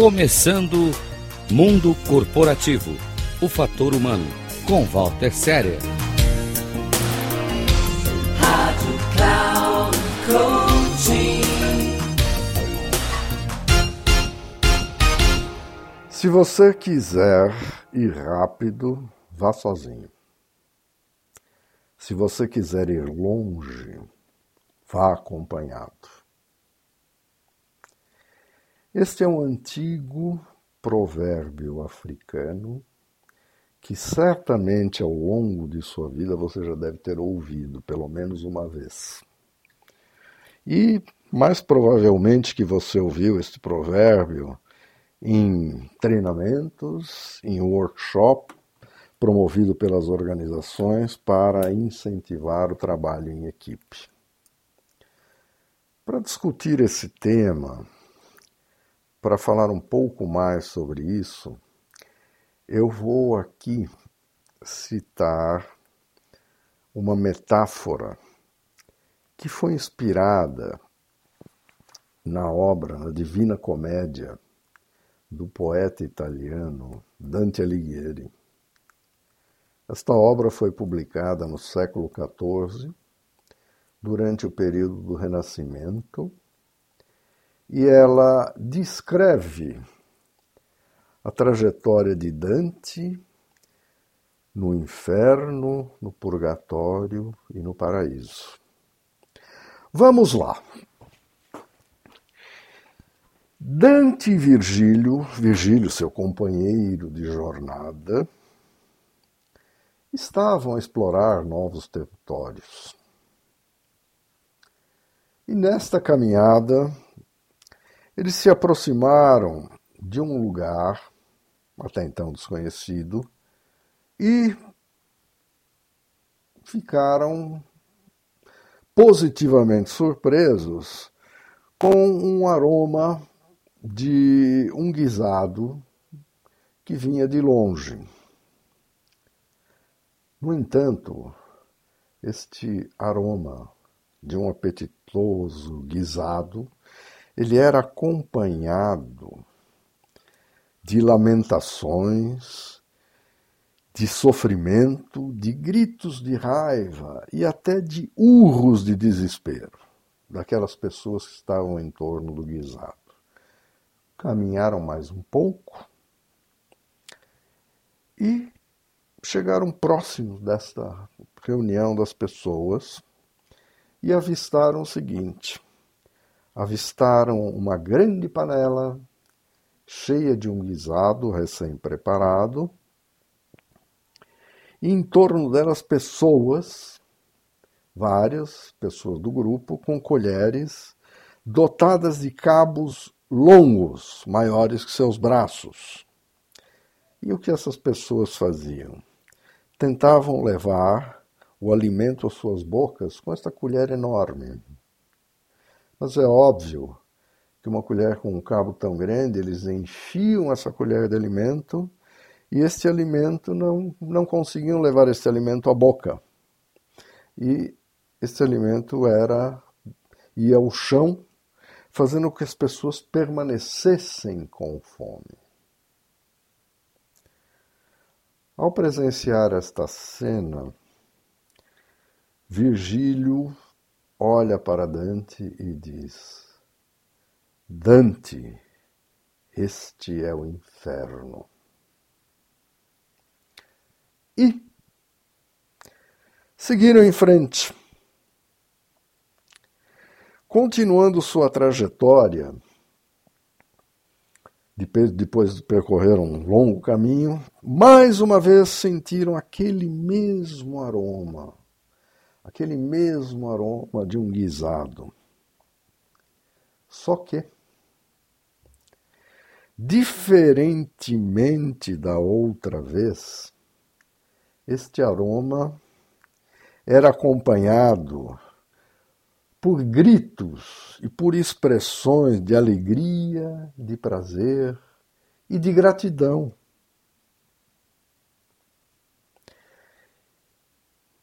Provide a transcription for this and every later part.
Começando Mundo Corporativo O Fator Humano, com Walter Séria. Rádio Cloud Coaching. Se você quiser ir rápido, vá sozinho. Se você quiser ir longe, vá acompanhado. Este é um antigo provérbio africano que certamente ao longo de sua vida você já deve ter ouvido pelo menos uma vez. E mais provavelmente que você ouviu este provérbio em treinamentos, em workshop, promovido pelas organizações para incentivar o trabalho em equipe. Para discutir esse tema, para falar um pouco mais sobre isso, eu vou aqui citar uma metáfora que foi inspirada na obra, na Divina Comédia, do poeta italiano Dante Alighieri. Esta obra foi publicada no século XIV, durante o período do Renascimento, e ela descreve a trajetória de Dante no inferno, no purgatório e no paraíso. Vamos lá. Dante e Virgílio, Virgílio, seu companheiro de jornada, estavam a explorar novos territórios. E nesta caminhada, eles se aproximaram de um lugar, até então desconhecido, e ficaram positivamente surpresos com um aroma de um guisado que vinha de longe. No entanto, este aroma de um apetitoso guisado, ele era acompanhado de lamentações, de sofrimento, de gritos de raiva e até de urros de desespero daquelas pessoas que estavam em torno do guisado. Caminharam mais um pouco e chegaram próximos desta reunião das pessoas e avistaram o seguinte: avistaram uma grande panela cheia de um guisado recém-preparado, e em torno delas pessoas, várias pessoas do grupo, com colheres dotadas de cabos longos, maiores que seus braços. E o que essas pessoas faziam? Tentavam levar o alimento às suas bocas com esta colher enorme. Mas é óbvio que uma colher com um cabo tão grande, eles enchiam essa colher de alimento e este alimento não, não conseguiam levar este alimento à boca. E este alimento era ia ao chão fazendo com que as pessoas permanecessem com fome. Ao presenciar esta cena, Virgílio olha para Dante e diz: Dante, este é o inferno. E seguiram em frente. Continuando sua trajetória, depois de percorrer um longo caminho, mais uma vez sentiram aquele mesmo aroma, aquele mesmo aroma de um guisado. Só que, diferentemente da outra vez, este aroma era acompanhado por gritos e por expressões de alegria, de prazer e de gratidão.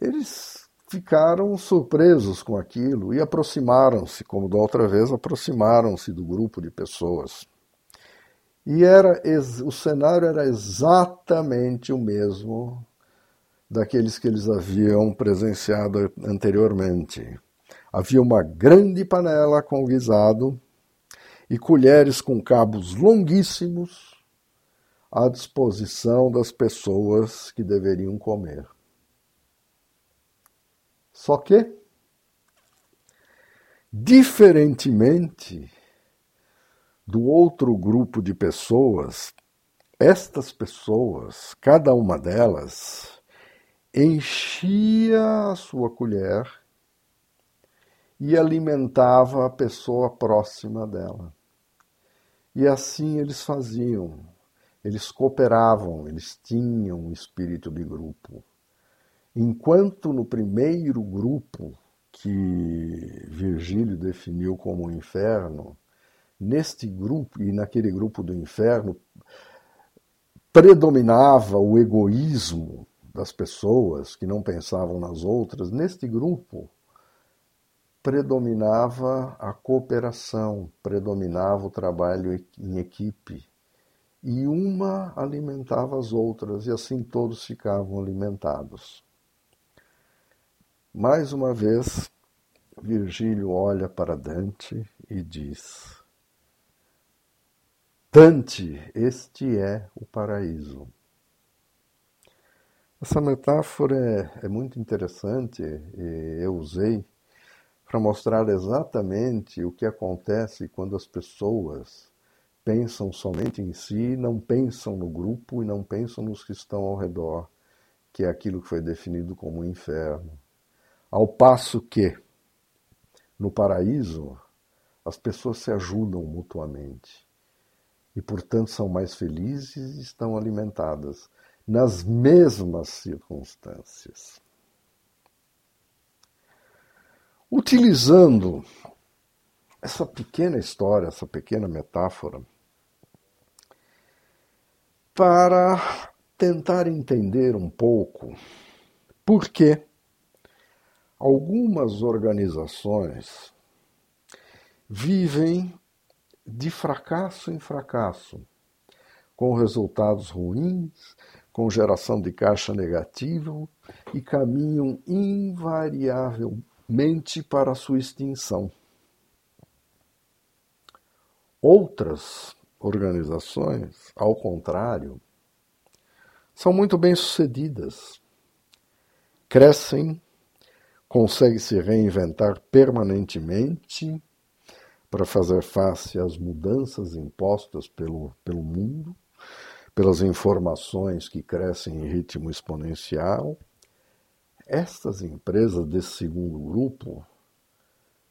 Eles ficaram surpresos com aquilo e aproximaram-se, como da outra vez, aproximaram-se do grupo de pessoas. E era o cenário era exatamente o mesmo daqueles que eles haviam presenciado anteriormente. Havia uma grande panela com guisado e colheres com cabos longuíssimos à disposição das pessoas que deveriam comer. Só que, diferentemente do outro grupo de pessoas, estas pessoas, cada uma delas, enchia a sua colher e alimentava a pessoa próxima dela. E assim eles faziam, eles cooperavam, eles tinham um espírito de grupo. Enquanto no primeiro grupo, que Virgílio definiu como inferno, neste grupo e naquele grupo do inferno, predominava o egoísmo das pessoas que não pensavam nas outras, neste grupo predominava a cooperação, predominava o trabalho em equipe. E uma alimentava as outras, e assim todos ficavam alimentados. Mais uma vez, Virgílio olha para Dante e diz: Dante, este é o paraíso. Essa metáfora é, é muito interessante e eu usei para mostrar exatamente o que acontece quando as pessoas pensam somente em si, não pensam no grupo e não pensam nos que estão ao redor, que é aquilo que foi definido como inferno. Ao passo que, no paraíso, as pessoas se ajudam mutuamente e, portanto, são mais felizes e estão alimentadas nas mesmas circunstâncias. Utilizando essa pequena história, essa pequena metáfora, para tentar entender um pouco por que algumas organizações vivem de fracasso em fracasso, com resultados ruins, com geração de caixa negativo e caminham invariavelmente para a sua extinção. Outras organizações, ao contrário, são muito bem sucedidas, crescem, conseguem se reinventar permanentemente para fazer face às mudanças impostas pelo, pelo mundo pelas informações que crescem em ritmo exponencial. Estas empresas desse segundo grupo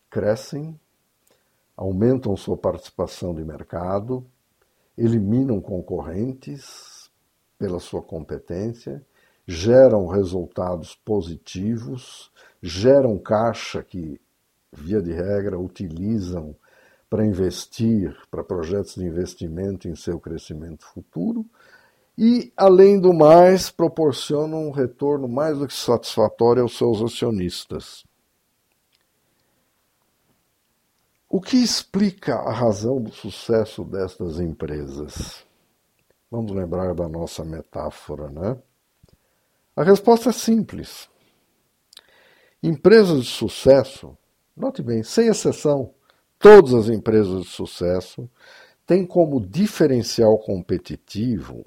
crescem, aumentam sua participação de mercado, eliminam concorrentes pela sua competência, geram resultados positivos, geram caixa que, via de regra, utilizam para investir, para projetos de investimento em seu crescimento futuro e, além do mais, proporcionam um retorno mais do que satisfatório aos seus acionistas. O que explica a razão do sucesso destas empresas? Vamos lembrar da nossa metáfora, né? A resposta é simples. Empresas de sucesso, note bem, sem exceção, todas as empresas de sucesso têm como diferencial competitivo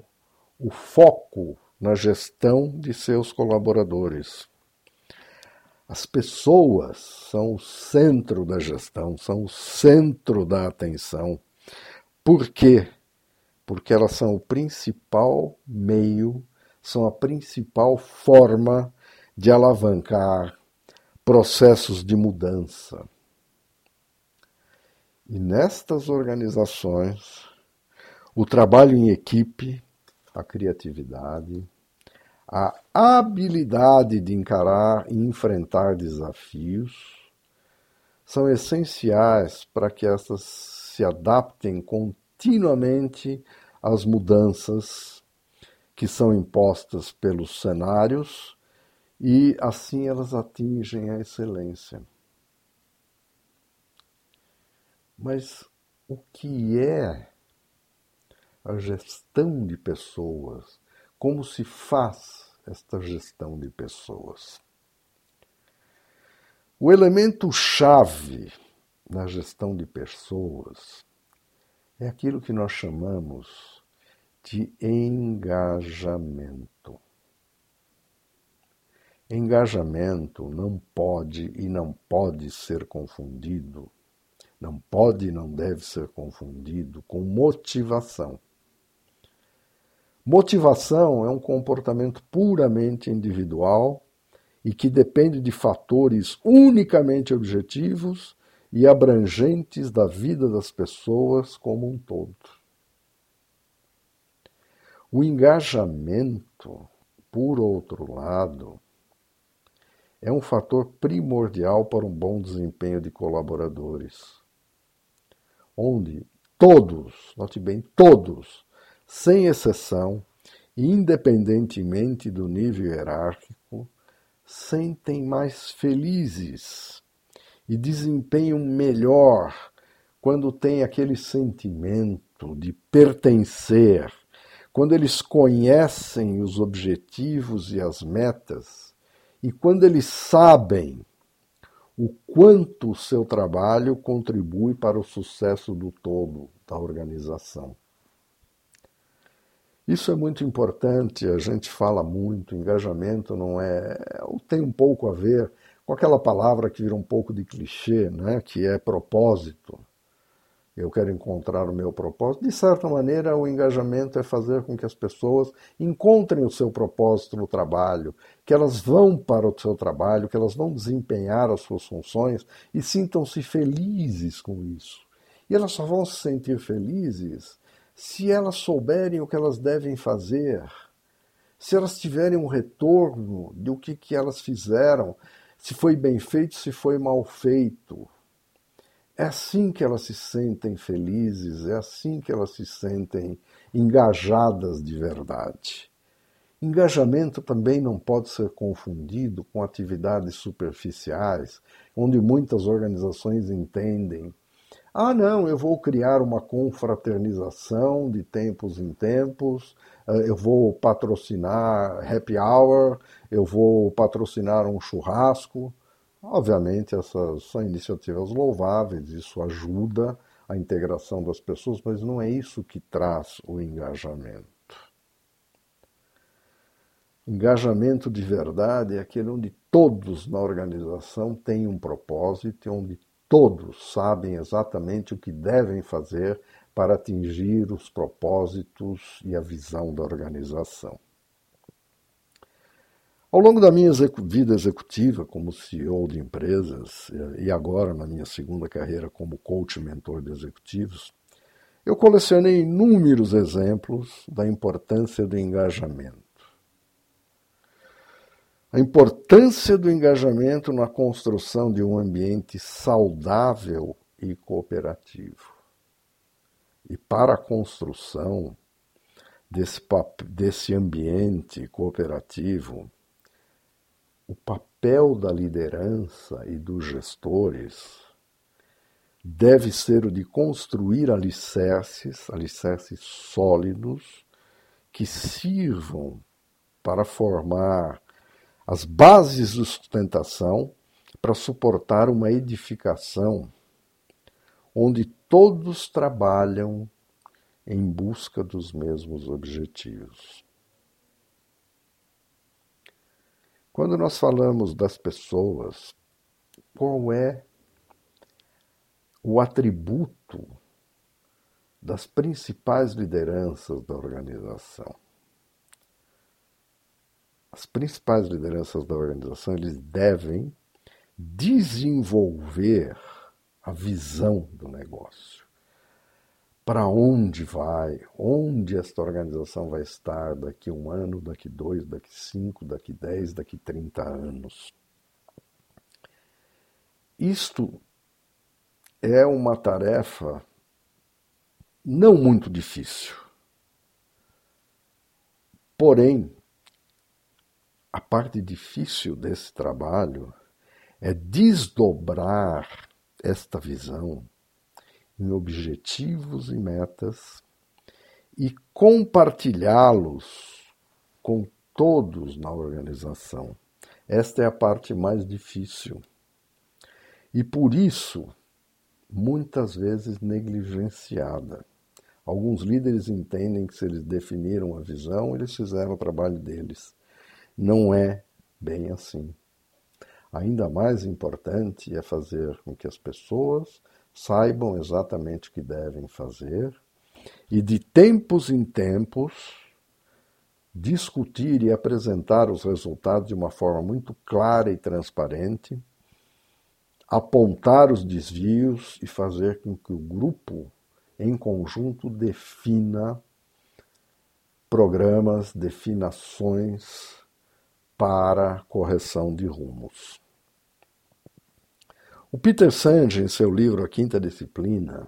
o foco na gestão de seus colaboradores. As pessoas são o centro da gestão, são o centro da atenção. Por quê? Porque elas são o principal meio, são a principal forma de alavancar processos de mudança. E nestas organizações, o trabalho em equipe, a criatividade, a habilidade de encarar e enfrentar desafios são essenciais para que essas se adaptem continuamente às mudanças que são impostas pelos cenários e assim elas atingem a excelência. Mas o que é a gestão de pessoas. Como se faz esta gestão de pessoas? O elemento chave na gestão de pessoas é aquilo que nós chamamos de engajamento. Engajamento não pode e não pode ser confundido, não pode e não deve ser confundido com motivação. Motivação é um comportamento puramente individual e que depende de fatores unicamente objetivos e abrangentes da vida das pessoas como um todo. O engajamento, por outro lado, é um fator primordial para um bom desempenho de colaboradores, onde todos, note bem, todos, sem exceção, independentemente do nível hierárquico, sentem mais felizes e desempenham melhor quando têm aquele sentimento de pertencer, quando eles conhecem os objetivos e as metas e quando eles sabem o quanto o seu trabalho contribui para o sucesso do todo da organização. Isso é muito importante, a gente fala muito, engajamento não é. tem um pouco a ver com aquela palavra que vira um pouco de clichê, né, que é propósito. Eu quero encontrar o meu propósito. De certa maneira, o engajamento é fazer com que as pessoas encontrem o seu propósito no trabalho, que elas vão para o seu trabalho, que elas vão desempenhar as suas funções e sintam-se felizes com isso. E elas só vão se sentir felizes se elas souberem o que elas devem fazer, se elas tiverem um retorno do que, que elas fizeram, se foi bem feito, se foi mal feito. É assim que elas se sentem felizes, é assim que elas se sentem engajadas de verdade. Engajamento também não pode ser confundido com atividades superficiais, onde muitas organizações entendem ah, não, eu vou criar uma confraternização de tempos em tempos, eh, eu vou patrocinar happy hour, eu vou patrocinar um churrasco. Obviamente, essas são iniciativas louváveis, isso ajuda a integração das pessoas, mas não é isso que traz o engajamento. Engajamento de verdade é aquele onde todos na organização têm um propósito, onde Todos sabem exatamente o que devem fazer para atingir os propósitos e a visão da organização. Ao longo da minha vida executiva como CEO de empresas e agora na minha segunda carreira como coach mentor de executivos, eu colecionei inúmeros exemplos da importância do engajamento a importância do engajamento na construção de um ambiente saudável e cooperativo. E para a construção desse, desse ambiente cooperativo, o papel da liderança e dos gestores deve ser o de construir alicerces, alicerces sólidos, que sirvam para formar as bases de sustentação para suportar uma edificação onde todos trabalham em busca dos mesmos objetivos. Quando nós falamos das pessoas, qual é o atributo das principais lideranças da organização? as principais lideranças da organização eles devem desenvolver a visão do negócio. Para onde vai, onde esta organização vai estar daqui um ano, daqui dois, daqui cinco, daqui dez, daqui trinta anos. Isto é uma tarefa não muito difícil. Porém, a parte difícil desse trabalho é desdobrar esta visão em objetivos e metas e compartilhá-los com todos na organização. Esta é a parte mais difícil. E por isso, muitas vezes negligenciada. Alguns líderes entendem que se eles definiram a visão, eles fizeram o trabalho deles. Não é bem assim. Ainda mais importante é fazer com que as pessoas saibam exatamente o que devem fazer e, de tempos em tempos, discutir e apresentar os resultados de uma forma muito clara e transparente, apontar os desvios e fazer com que o grupo, em conjunto, defina programas, definações para correção de rumos. O Peter Senge, em seu livro A Quinta Disciplina,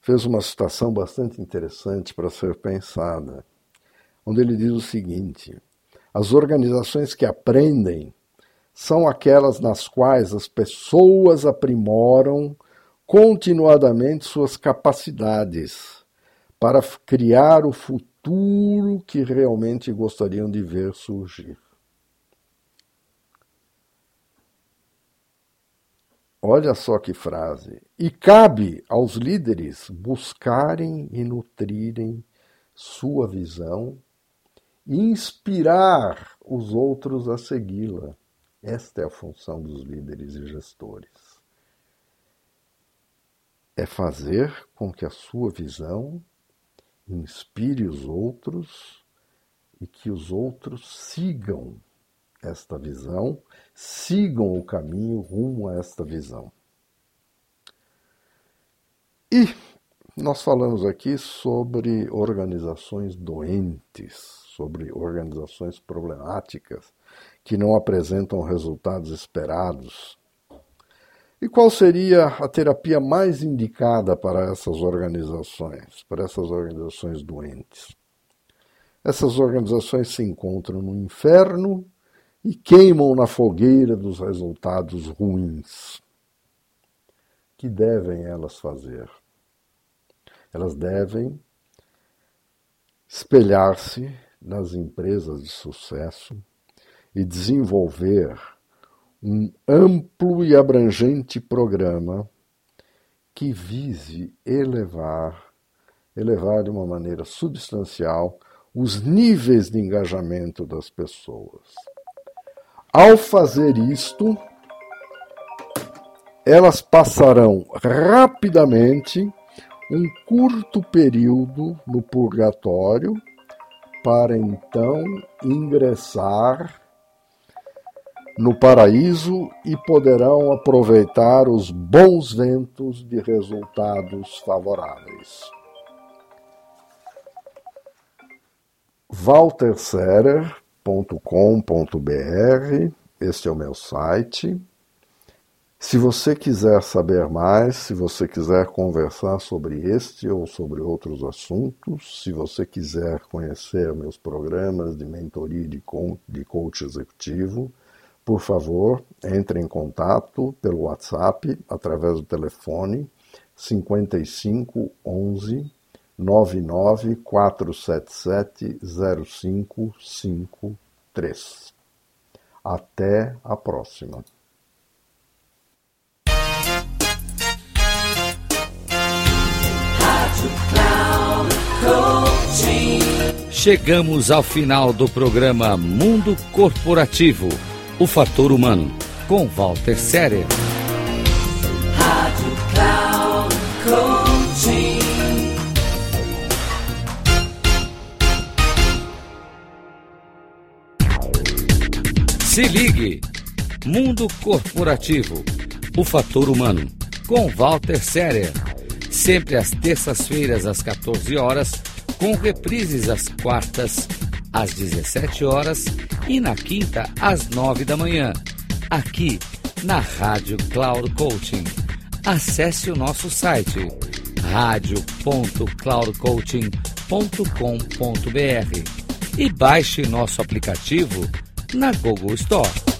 fez uma citação bastante interessante para ser pensada, onde ele diz o seguinte: as organizações que aprendem são aquelas nas quais as pessoas aprimoram continuadamente suas capacidades para criar o futuro que realmente gostariam de ver surgir. Olha só que frase. E cabe aos líderes buscarem e nutrirem sua visão e inspirar os outros a segui-la. Esta é a função dos líderes e gestores. É fazer com que a sua visão inspire os outros e que os outros sigam esta visão, sigam o caminho rumo a esta visão. E nós falamos aqui sobre organizações doentes, sobre organizações problemáticas que não apresentam resultados esperados. E qual seria a terapia mais indicada para essas organizações, para essas organizações doentes? Essas organizações se encontram no inferno e queimam na fogueira dos resultados ruins. Que devem elas fazer? Elas devem espelhar-se nas empresas de sucesso e desenvolver um amplo e abrangente programa que vise elevar, elevar de uma maneira substancial os níveis de engajamento das pessoas. Ao fazer isto, elas passarão rapidamente um curto período no purgatório para então ingressar no paraíso e poderão aproveitar os bons ventos de resultados favoráveis. Walter Serer www.cultura.com.br. Este é o meu site. Se você quiser saber mais, se você quiser conversar sobre este ou sobre outros assuntos, se você quiser conhecer meus programas de mentoria de coach executivo, por favor, entre em contato pelo WhatsApp através do telefone 55 11 994770553. Até a próxima. Chegamos ao final do programa Mundo Corporativo, o fator humano, com Walter Séria. Se ligue! Mundo Corporativo, o fator humano, com Walter Serer. Sempre às terças-feiras, às 14 horas, com reprises às quartas, às 17 horas e na quinta, às 9 da manhã. Aqui, na Rádio Cloud Coaching. Acesse o nosso site radio.cloudcoaching.com.br e baixe nosso aplicativo na Google Store.